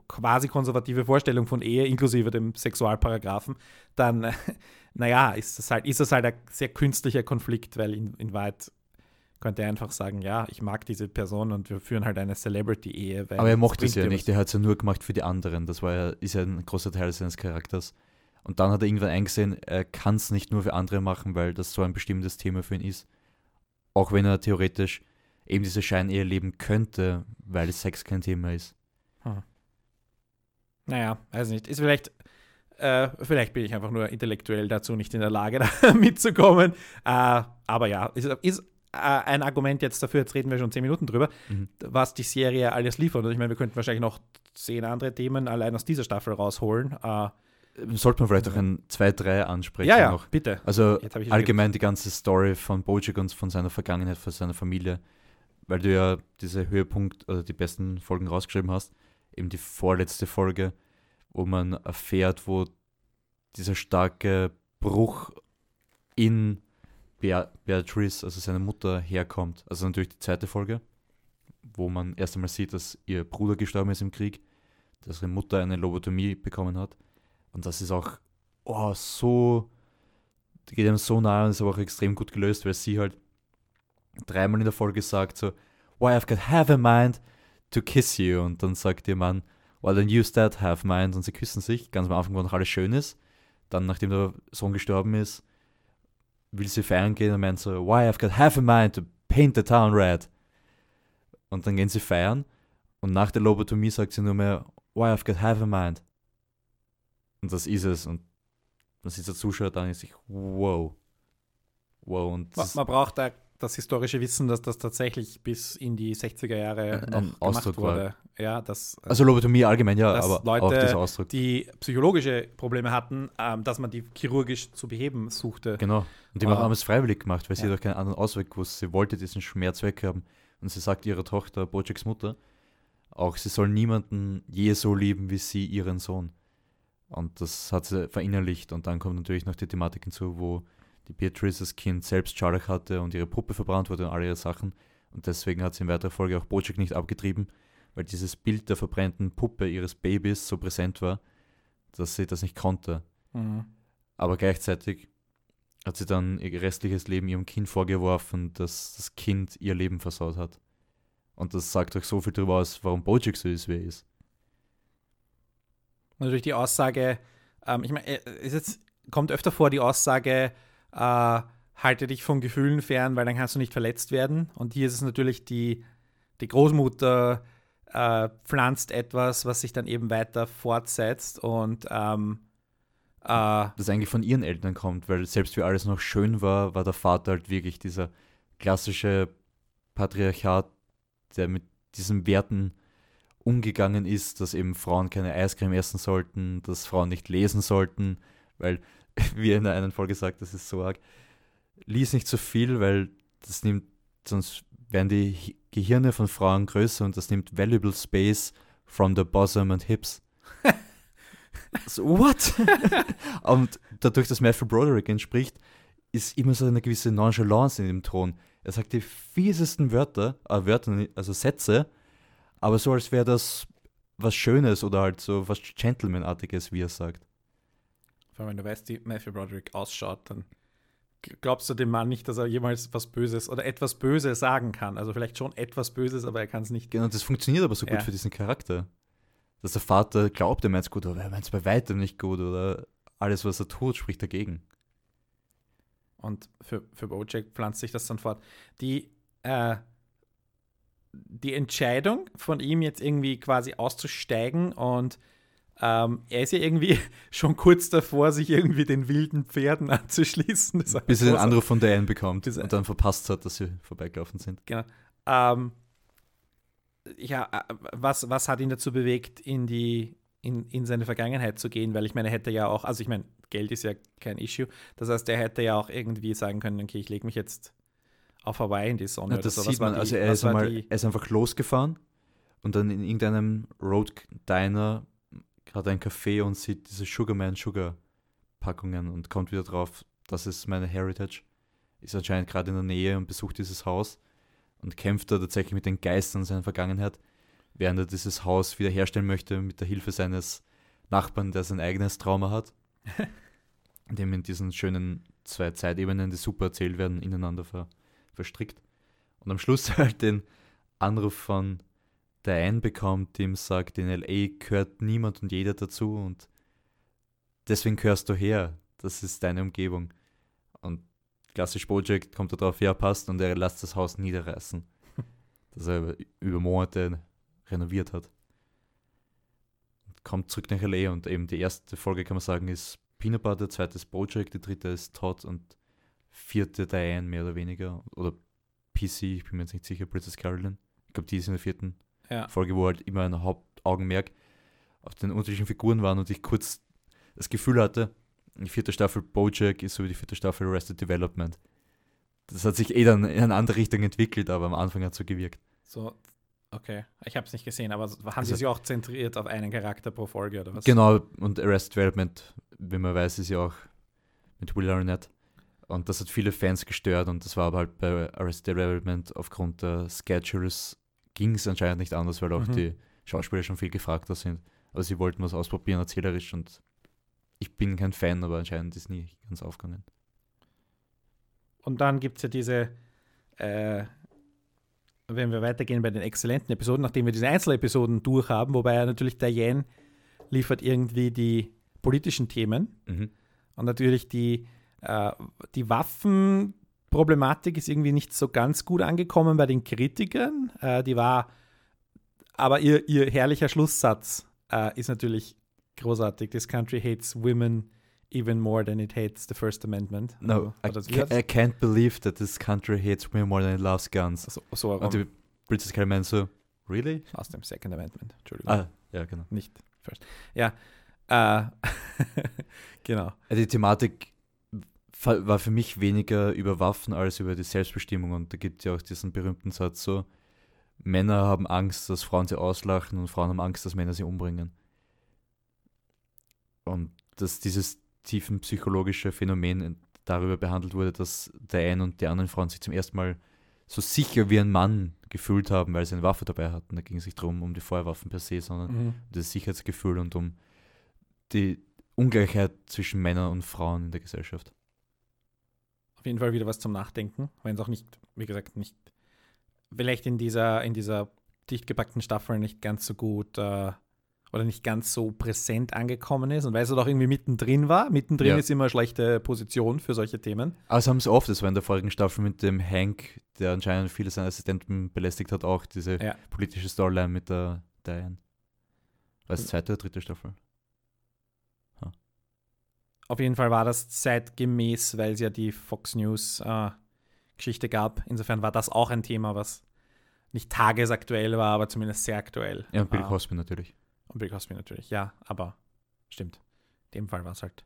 A: quasi konservative Vorstellung von Ehe, inklusive dem Sexualparagraphen, dann, [laughs] äh, naja, ist das halt, ist das halt ein sehr künstlicher Konflikt, weil in, in Wahrheit könnte er einfach sagen, ja, ich mag diese Person und wir führen halt eine Celebrity-Ehe. weil
B: Aber er mochte es ja nicht, er hat es ja nur gemacht für die anderen. Das war ja, ist ja ein großer Teil seines Charakters. Und dann hat er irgendwann eingesehen, er kann es nicht nur für andere machen, weil das so ein bestimmtes Thema für ihn ist. Auch wenn er theoretisch eben diese Scheinehe leben könnte, weil Sex kein Thema ist.
A: Naja, weiß nicht. Ist vielleicht, äh, vielleicht bin ich einfach nur intellektuell dazu nicht in der Lage, [laughs] da mitzukommen. Äh, aber ja, ist, ist ein Argument jetzt dafür, jetzt reden wir schon zehn Minuten drüber,
B: Mhm.
A: was die Serie alles liefert. Und ich meine, wir könnten wahrscheinlich noch zehn andere Themen allein aus dieser Staffel rausholen. Äh,
B: Sollte man vielleicht auch ein 2, 3 ansprechen
A: ja, ja,
B: noch.
A: bitte.
B: Also allgemein die ganze Story von Bojack und von seiner Vergangenheit, von seiner Familie, weil du ja diese Höhepunkt oder die besten Folgen rausgeschrieben hast, eben die vorletzte Folge, wo man erfährt, wo dieser starke Bruch in Bea Beatrice, also seine Mutter, herkommt. Also natürlich die zweite Folge, wo man erst einmal sieht, dass ihr Bruder gestorben ist im Krieg, dass ihre Mutter eine Lobotomie bekommen hat. Und das ist auch oh, so geht einem so nahe und ist aber auch extrem gut gelöst, weil sie halt dreimal in der Folge sagt so, why I've got half a mind to kiss you und dann sagt ihr Mann, well then use that half mind und sie küssen sich, ganz am Anfang, wo noch alles schön ist. Dann, nachdem der Sohn gestorben ist, will sie feiern gehen und meint so, why I've got half a mind to paint the town red. Und dann gehen sie feiern und nach der Lobotomie sagt sie nur mehr, why I've got half a mind. Und das ist es und man sieht der Zuschauer dann und sich, wow. Wow. Und
A: Man, man braucht da das historische Wissen, dass das tatsächlich bis in die 60er Jahre
B: Ein-
A: noch gemacht
B: Ausdruck war.
A: wurde. Ja, dass äh,
B: also Lobotomie allgemein, ja, aber
A: Leute,
B: auch dieser Ausdruck.
A: die psychologische Probleme hatten, ähm, dass man die chirurgisch zu beheben suchte.
B: Genau. Und die haben
A: Ah.
B: auch es freiwillig gemacht, weil sie
A: Ja.
B: doch keinen anderen Ausweg wusste. Sie wollte diesen Schmerz weghaben. Und sie sagt ihrer Tochter, Bojacks Mutter, auch sie soll niemanden je so lieben wie sie ihren Sohn. Und das hat sie verinnerlicht. Und dann kommt natürlich noch die Thematik hinzu, wo die Beatrice das Kind selbst Scharlach hatte und ihre Puppe verbrannt wurde und all ihre Sachen. Und deswegen hat sie in weiterer Folge auch Bojack nicht abgetrieben, weil dieses Bild der verbrannten Puppe ihres Babys so präsent war, dass sie das nicht konnte.
A: Mhm.
B: Aber gleichzeitig hat sie dann ihr restliches Leben ihrem Kind vorgeworfen, dass das Kind ihr Leben versaut hat. Und das sagt euch so viel darüber aus, warum Bojack so ist, wie er ist.
A: natürlich die Aussage, ähm, ich meine, äh, es jetzt, kommt öfter vor die Aussage, äh, halte dich von Gefühlen fern, weil dann kannst du nicht verletzt werden. Und hier ist es natürlich die, die Großmutter äh, pflanzt etwas, was sich dann eben weiter fortsetzt und ähm,
B: äh, das eigentlich von ihren Eltern kommt, weil selbst wie alles noch schön war, war der Vater halt wirklich dieser klassische Patriarchat, der mit diesen Werten umgegangen ist, dass eben Frauen keine Eiscreme essen sollten, dass Frauen nicht lesen sollten, weil, [laughs] wie in einer Folge sagt, das ist so arg, lies nicht so viel, weil das nimmt, sonst werden die Gehirne von Frauen größer und das nimmt valuable space from the bosom and hips. [laughs] so, what? [laughs] und dadurch, dass Matthew Broderick entspricht, ist immer so eine gewisse Nonchalance in dem Ton. Er sagt die fiesesten Wörter, äh, Wörter, also Sätze, aber so als wäre das was Schönes oder halt so was Gentlemanartiges, wie er sagt.
A: Vor allem, wenn du weißt, wie Matthew Broderick ausschaut, dann glaubst du dem Mann nicht, dass er jemals was Böses oder etwas Böses sagen kann. Also vielleicht schon etwas Böses, aber er kann es nicht.
B: Genau, das funktioniert aber so gut ja. für diesen Charakter. Dass der Vater glaubt, er meint es gut, aber er meint es bei weitem nicht gut oder alles, was er tut, spricht dagegen.
A: Und für, für Bojack pflanzt sich das dann fort. Die, äh, die Entscheidung von ihm jetzt irgendwie quasi auszusteigen und ähm, er ist ja irgendwie [laughs] schon kurz davor, sich irgendwie den wilden Pferden [laughs] anzuschließen.
B: Bis er den Anruf von Diane bekommt und dann verpasst hat, dass sie vorbeigelaufen sind.
A: Genau. Ähm, ja, äh, was, was hat ihn dazu bewegt, in die in, in seine Vergangenheit zu gehen? Weil ich meine, er hätte ja auch, also ich meine, Geld ist ja kein Issue. Das heißt, er hätte ja auch irgendwie sagen können, okay, ich lege mich jetzt auf Hawaii in die Sonne.
B: Ja, das so. sieht man. Die, also er ist, einmal, er ist einfach losgefahren und dann in irgendeinem Road Diner hat einen Kaffee und sieht diese Sugarman Sugar Packungen und kommt wieder drauf, das ist meine Heritage. Ist anscheinend gerade in der Nähe und besucht dieses Haus und kämpft da tatsächlich mit den Geistern seiner Vergangenheit, während er dieses Haus wiederherstellen möchte mit der Hilfe seines Nachbarn, der sein eigenes Trauma hat. [laughs] indem in diesen schönen zwei Zeitebenen, die super erzählt werden, ineinander ver verstrickt. Und am Schluss [laughs] halt den Anruf von Diane bekommt, dem sagt, in LA gehört niemand und jeder dazu und deswegen gehörst du her. Das ist deine Umgebung. Und klassisch Project kommt darauf, ja, passt, und er lässt das Haus niederreißen. [laughs] das er über Monate renoviert hat. Und kommt zurück nach LA und eben die erste Folge, kann man sagen, ist Peanut Butter, zweite ist Project, die dritte ist Todd und vierte Diane mehr oder weniger. Oder PC, ich bin mir jetzt nicht sicher, Princess Carolyn. Ich glaube, die ist in der vierten ja. Folge, wo halt immer ein Hauptaugenmerk auf den unterschiedlichen Figuren waren und ich kurz das Gefühl hatte, die vierte Staffel Bojack ist so wie die vierte Staffel Arrested Development. Das hat sich eh dann in eine andere Richtung entwickelt, aber am Anfang hat es so gewirkt.
A: So, okay. Ich habe es nicht gesehen, aber haben also, sie sich auch zentriert auf einen Charakter pro Folge oder was?
B: Genau, und Arrested Development, wie man weiß, ist ja auch mit Will Arnett. Und das hat viele Fans gestört und das war aber halt bei Arrested Development aufgrund der Schedules ging es anscheinend nicht anders, weil auch mhm. die Schauspieler schon viel gefragter sind. Aber sie wollten was ausprobieren, erzählerisch und ich bin kein Fan, aber anscheinend ist nie ganz aufgegangen.
A: Und dann gibt es ja diese, äh, wenn wir weitergehen bei den exzellenten Episoden, nachdem wir diese Einzelepisoden durchhaben, wobei ja natürlich Diane liefert irgendwie die politischen Themen mhm. und natürlich die, äh, die Waffen, Problematik ist irgendwie nicht so ganz gut angekommen bei den Kritikern. Äh, die war, aber ihr, ihr herrlicher Schlusssatz äh, ist natürlich großartig. This country hates women even more than it hates the First Amendment.
B: No, also, I, I, can't believe that this country hates women more than it loves guns. So, so, Und die British Caramel so, really?
A: Aus dem Second Amendment, Entschuldigung.
B: Ah, ja, genau.
A: Nicht First. Ja, äh, [laughs] genau.
B: Die Thematik war für mich weniger über Waffen als über die Selbstbestimmung. Und da gibt es ja auch diesen berühmten Satz so, Männer haben Angst, dass Frauen sie auslachen und Frauen haben Angst, dass Männer sie umbringen. Und dass dieses tiefenpsychologische Phänomen darüber behandelt wurde, dass der eine und die anderen Frauen sich zum ersten Mal so sicher wie ein Mann gefühlt haben, weil sie eine Waffe dabei hatten. Da ging es nicht darum, um die Feuerwaffen per se, sondern mhm. um das Sicherheitsgefühl und um die Ungleichheit zwischen Männern und Frauen in der Gesellschaft
A: auf jeden Fall wieder was zum Nachdenken, wenn es auch nicht, wie gesagt, nicht, vielleicht in dieser, in dieser dicht gepackten Staffel nicht ganz so gut äh, oder nicht ganz so präsent angekommen ist und weil es doch irgendwie mittendrin war. Mittendrin
B: Ja.
A: ist immer eine schlechte Position für solche Themen.
B: Aber sie haben es oft, das war in der vorigen Staffel mit dem Hank, der anscheinend viele seiner Assistenten belästigt hat, auch diese
A: Ja.
B: politische Storyline mit der Diane. War es zweite oder dritte Staffel?
A: Auf jeden Fall war das zeitgemäß, weil es ja die Fox News äh, Geschichte gab. Insofern war das auch ein Thema, was nicht tagesaktuell war, aber zumindest sehr aktuell.
B: Ja, und Bill
A: Ah.
B: Cosby natürlich.
A: Und Bill Cosby natürlich, ja, aber stimmt. In dem Fall war es halt.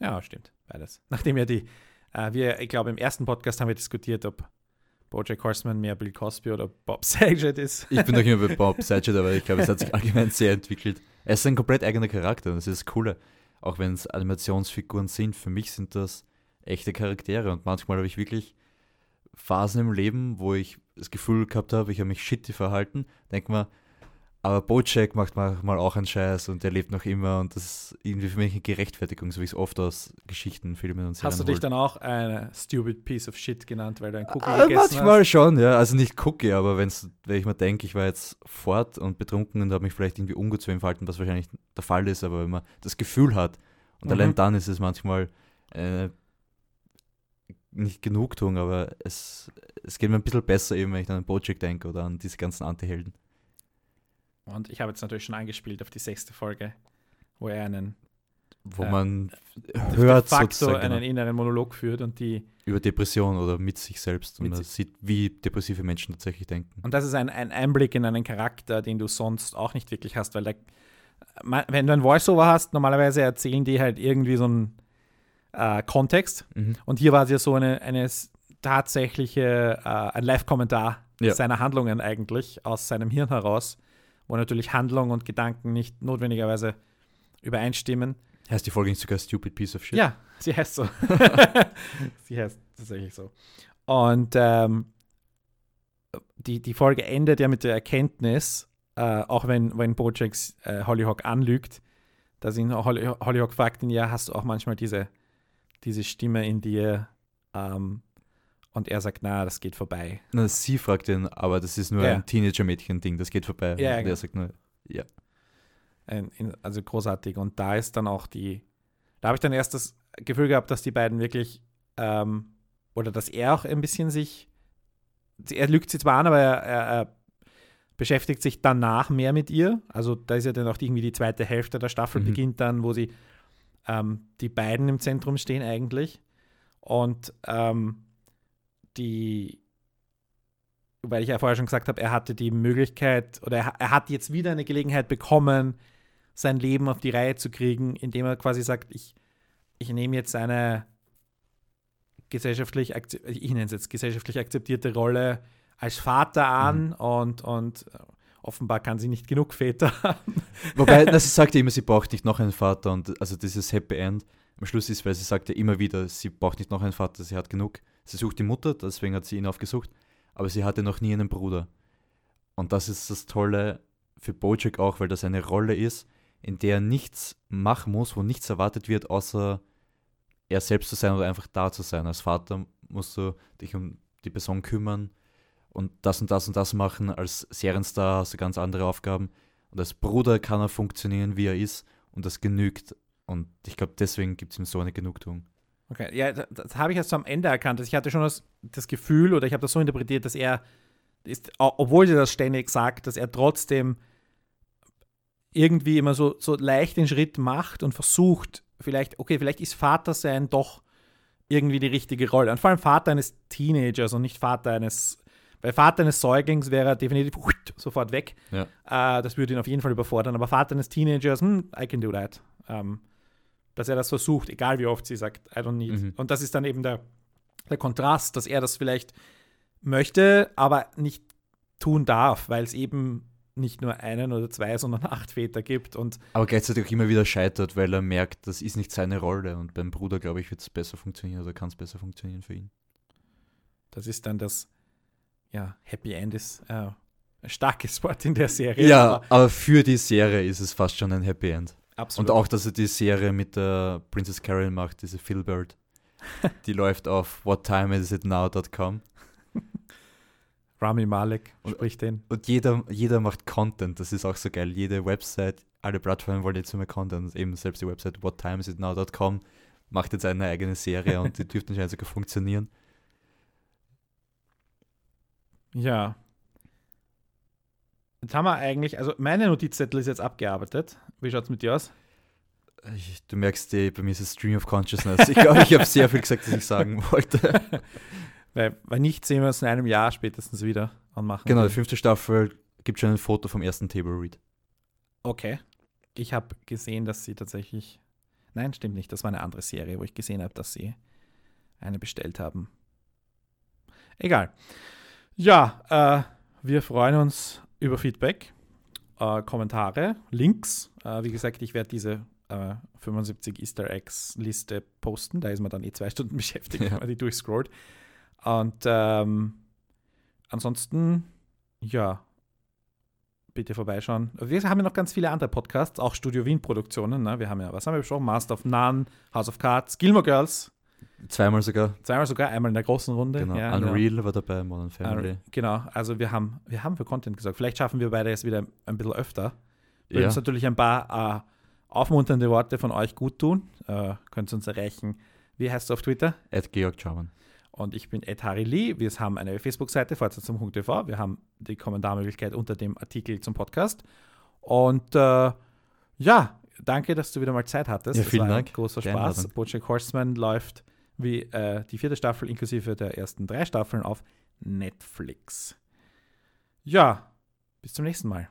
A: Ja, stimmt, beides. [laughs] Nachdem ja die, äh, wir, ich glaube, im ersten Podcast haben wir diskutiert, ob Bojack Horseman mehr Bill Cosby oder Bob [laughs] Saget ist.
B: Ich bin noch immer bei Bob [laughs] Saget, aber ich glaube, es hat sich allgemein sehr entwickelt. Er ist ein komplett eigener Charakter und das ist das Coole. Auch wenn es Animationsfiguren sind, für mich sind das echte Charaktere und manchmal habe ich wirklich Phasen im Leben, wo ich das Gefühl gehabt habe, ich habe mich shitty verhalten. Denk mal, aber Bojack macht manchmal auch einen Scheiß und er lebt noch immer und das ist irgendwie für mich eine Gerechtfertigung, so wie es oft aus Geschichten, Filmen und Serien
A: Hast du dich
B: holt.
A: dann auch eine stupid piece of shit genannt, weil du ein Cookie
B: Ah,
A: gegessen
B: manchmal
A: hast?
B: schon, ja. Also nicht Cookie, aber wenn's, wenn ich mir denke, ich war jetzt fort und betrunken und habe mich vielleicht irgendwie ungut zu verhalten, was wahrscheinlich der Fall ist, aber wenn man das Gefühl hat und
A: Mhm.
B: allein dann ist es manchmal äh, nicht Genugtuung, aber es, es geht mir ein bisschen besser eben, wenn ich dann an Bojack denke oder an diese ganzen Antihelden.
A: Und ich habe jetzt natürlich schon angespielt auf die sechste Folge, wo er einen
B: Wo
A: Äh,
B: man
A: de
B: hört
A: facto
B: sozusagen
A: einen
B: genau,
A: inneren Monolog führt und die
B: über Depression oder mit sich selbst und man sieht, wie depressive Menschen tatsächlich denken.
A: Und das ist ein, ein Einblick in einen Charakter, den du sonst auch nicht wirklich hast, weil der, wenn du ein Voiceover hast, normalerweise erzählen die halt irgendwie so einen äh, Kontext.
B: Mhm.
A: Und hier war es ja so eine, eine tatsächliche, äh, ein Live-Kommentar
B: Ja.
A: seiner Handlungen eigentlich aus seinem Hirn heraus, wo natürlich Handlung und Gedanken nicht notwendigerweise übereinstimmen.
B: Heißt die Folge nicht sogar Stupid Piece of Shit?
A: Ja, sie heißt so. [laughs] sie heißt tatsächlich so. Und ähm, die, die Folge endet ja mit der Erkenntnis, äh, auch wenn, wenn Bojacks äh, Hollyhock anlügt, dass ihn Holly, Hollyhock fragt ihn, ja, hast du auch manchmal diese, diese Stimme in dir? Ähm, und er sagt, na, das geht vorbei.
B: Na, sie fragt ihn, aber das ist nur
A: Ja.
B: ein Teenager-Mädchen-Ding, das geht vorbei.
A: Ja,
B: und
A: genau.
B: er sagt nur, ja.
A: Also großartig. Und da ist dann auch die, da habe ich dann erst das Gefühl gehabt, dass die beiden wirklich, ähm, oder dass er auch ein bisschen sich, er lügt sie zwar an, aber er, er, er beschäftigt sich danach mehr mit ihr. Also da ist ja dann auch irgendwie die zweite Hälfte der Staffel
B: Mhm.
A: beginnt dann, wo sie ähm, die beiden im Zentrum stehen eigentlich. Und ähm, die, weil ich ja vorher schon gesagt habe, er hatte die Möglichkeit oder er, er hat jetzt wieder eine Gelegenheit bekommen, sein Leben auf die Reihe zu kriegen, indem er quasi sagt, ich, ich nehme jetzt eine gesellschaftlich, ich nenne es jetzt gesellschaftlich akzeptierte Rolle als Vater an und, und äh, offenbar kann sie nicht genug Väter [laughs] haben.
B: Wobei, na, sie sagt ja immer, sie braucht nicht noch einen Vater und also dieses Happy End am Schluss ist, weil sie sagt ja immer wieder, sie braucht nicht noch einen Vater, sie hat genug. Sie sucht die Mutter, deswegen hat sie ihn aufgesucht, aber sie hatte noch nie einen Bruder. Und das ist das Tolle für Bojack auch, weil das eine Rolle ist, in der er nichts machen muss, wo nichts erwartet wird, außer er selbst zu sein oder einfach da zu sein. Als Vater musst du dich um die Person kümmern und das und das und das machen. Als Serienstar hast du ganz andere Aufgaben. Und als Bruder kann er funktionieren, wie er ist und das genügt. Und ich glaube, deswegen gibt es ihm so eine Genugtuung.
A: Okay, ja, das, das habe ich erst so am Ende erkannt. Also ich hatte schon das, das Gefühl oder ich habe das so interpretiert, dass er, ist, obwohl sie das ständig sagt, dass er trotzdem irgendwie immer so, so leicht den Schritt macht und versucht, vielleicht, okay, vielleicht ist Vater sein doch irgendwie die richtige Rolle. Und vor allem Vater eines Teenagers und nicht Vater eines, weil Vater eines Säuglings wäre er definitiv [laughs] sofort weg.
B: Ja.
A: Äh, das würde ihn auf jeden Fall überfordern. Aber Vater eines Teenagers, hm, I can do that. Ähm, dass er das versucht, egal wie oft sie sagt, I don't need.
B: Mhm.
A: Und das ist dann eben der, der Kontrast, dass er das vielleicht möchte, aber nicht tun darf, weil es eben nicht nur einen oder zwei, sondern [laughs] acht Väter gibt. Und
B: Aber gleichzeitig auch immer wieder scheitert, weil er merkt, das ist nicht seine Rolle. Und beim Bruder, glaube ich, wird es besser funktionieren oder kann es besser funktionieren für ihn.
A: das ist dann das, ja, Happy End ist äh, ein starkes Wort in der Serie.
B: Ja,
A: aber
B: aber für die Serie ist es fast schon ein Happy End.
A: Absolut.
B: Und auch, dass er die Serie mit der Princess Carol macht, diese Philbird. [laughs] die läuft auf whattimeisit.now.com. [laughs]
A: Rami Malek spricht den.
B: Und jeder, jeder macht Content, das ist auch so geil. Jede Website, alle Plattformen wollen jetzt immer Content. Eben selbst die Website whattimesitnow.com macht jetzt eine eigene Serie und die [laughs] dürfte anscheinend sogar funktionieren.
A: Ja. Jetzt haben wir eigentlich, also meine Notizzettel ist jetzt abgearbeitet. Wie schaut es mit dir aus?
B: Ich, du merkst, die, bei mir ist es Stream of Consciousness. Ich glaube, ich habe sehr viel gesagt, was ich sagen [laughs] wollte.
A: Weil, weil nicht sehen wir uns in einem Jahr spätestens wieder anmachen.
B: Genau, die fünfte Staffel gibt schon ein Foto vom ersten Table Read.
A: Okay. Ich habe gesehen, dass sie tatsächlich. Nein, stimmt nicht. Das war eine andere Serie, wo ich gesehen habe, dass sie eine bestellt haben. Egal. Ja, äh, wir freuen uns über Feedback, äh, Kommentare, Links. Äh, wie gesagt, ich werde diese 75 Easter Eggs Liste posten. Da ist man dann eh zwei [laughs] Stunden beschäftigt, ja. wenn man die durchscrollt. Und ähm, ansonsten, ja, bitte vorbeischauen. Wir haben ja noch ganz viele andere Podcasts, auch Studio Wien Produktionen. Ne? Wir haben ja, was haben wir besprochen? Master of None, House of Cards, Gilmore Girls.
B: Zweimal sogar.
A: Zweimal sogar, einmal in der großen Runde.
B: Genau.
A: Ja,
B: Unreal genau. war dabei, Modern Family. Uh,
A: genau, also wir haben, wir haben für Content gesagt. Vielleicht schaffen wir beide jetzt wieder ein bisschen öfter. Würden ja. uns natürlich ein paar äh, aufmunternde Worte von euch gut tun. Äh, könnt ihr uns erreichen. Wie heißt du auf Twitter?
B: At Georg Schaumann.
A: Und ich bin Ed Harry Lee. Wir haben eine Facebook-Seite, fortsetzung.tv. Wir haben die Kommentarmöglichkeit unter dem Artikel zum Podcast. Und äh, ja, danke, dass du wieder mal Zeit hattest.
B: Ja, vielen Dank.
A: Großer Spaß. Bojack Horseman läuft wie äh, die vierte Staffel inklusive der ersten drei Staffeln auf Netflix. Ja, bis zum nächsten Mal.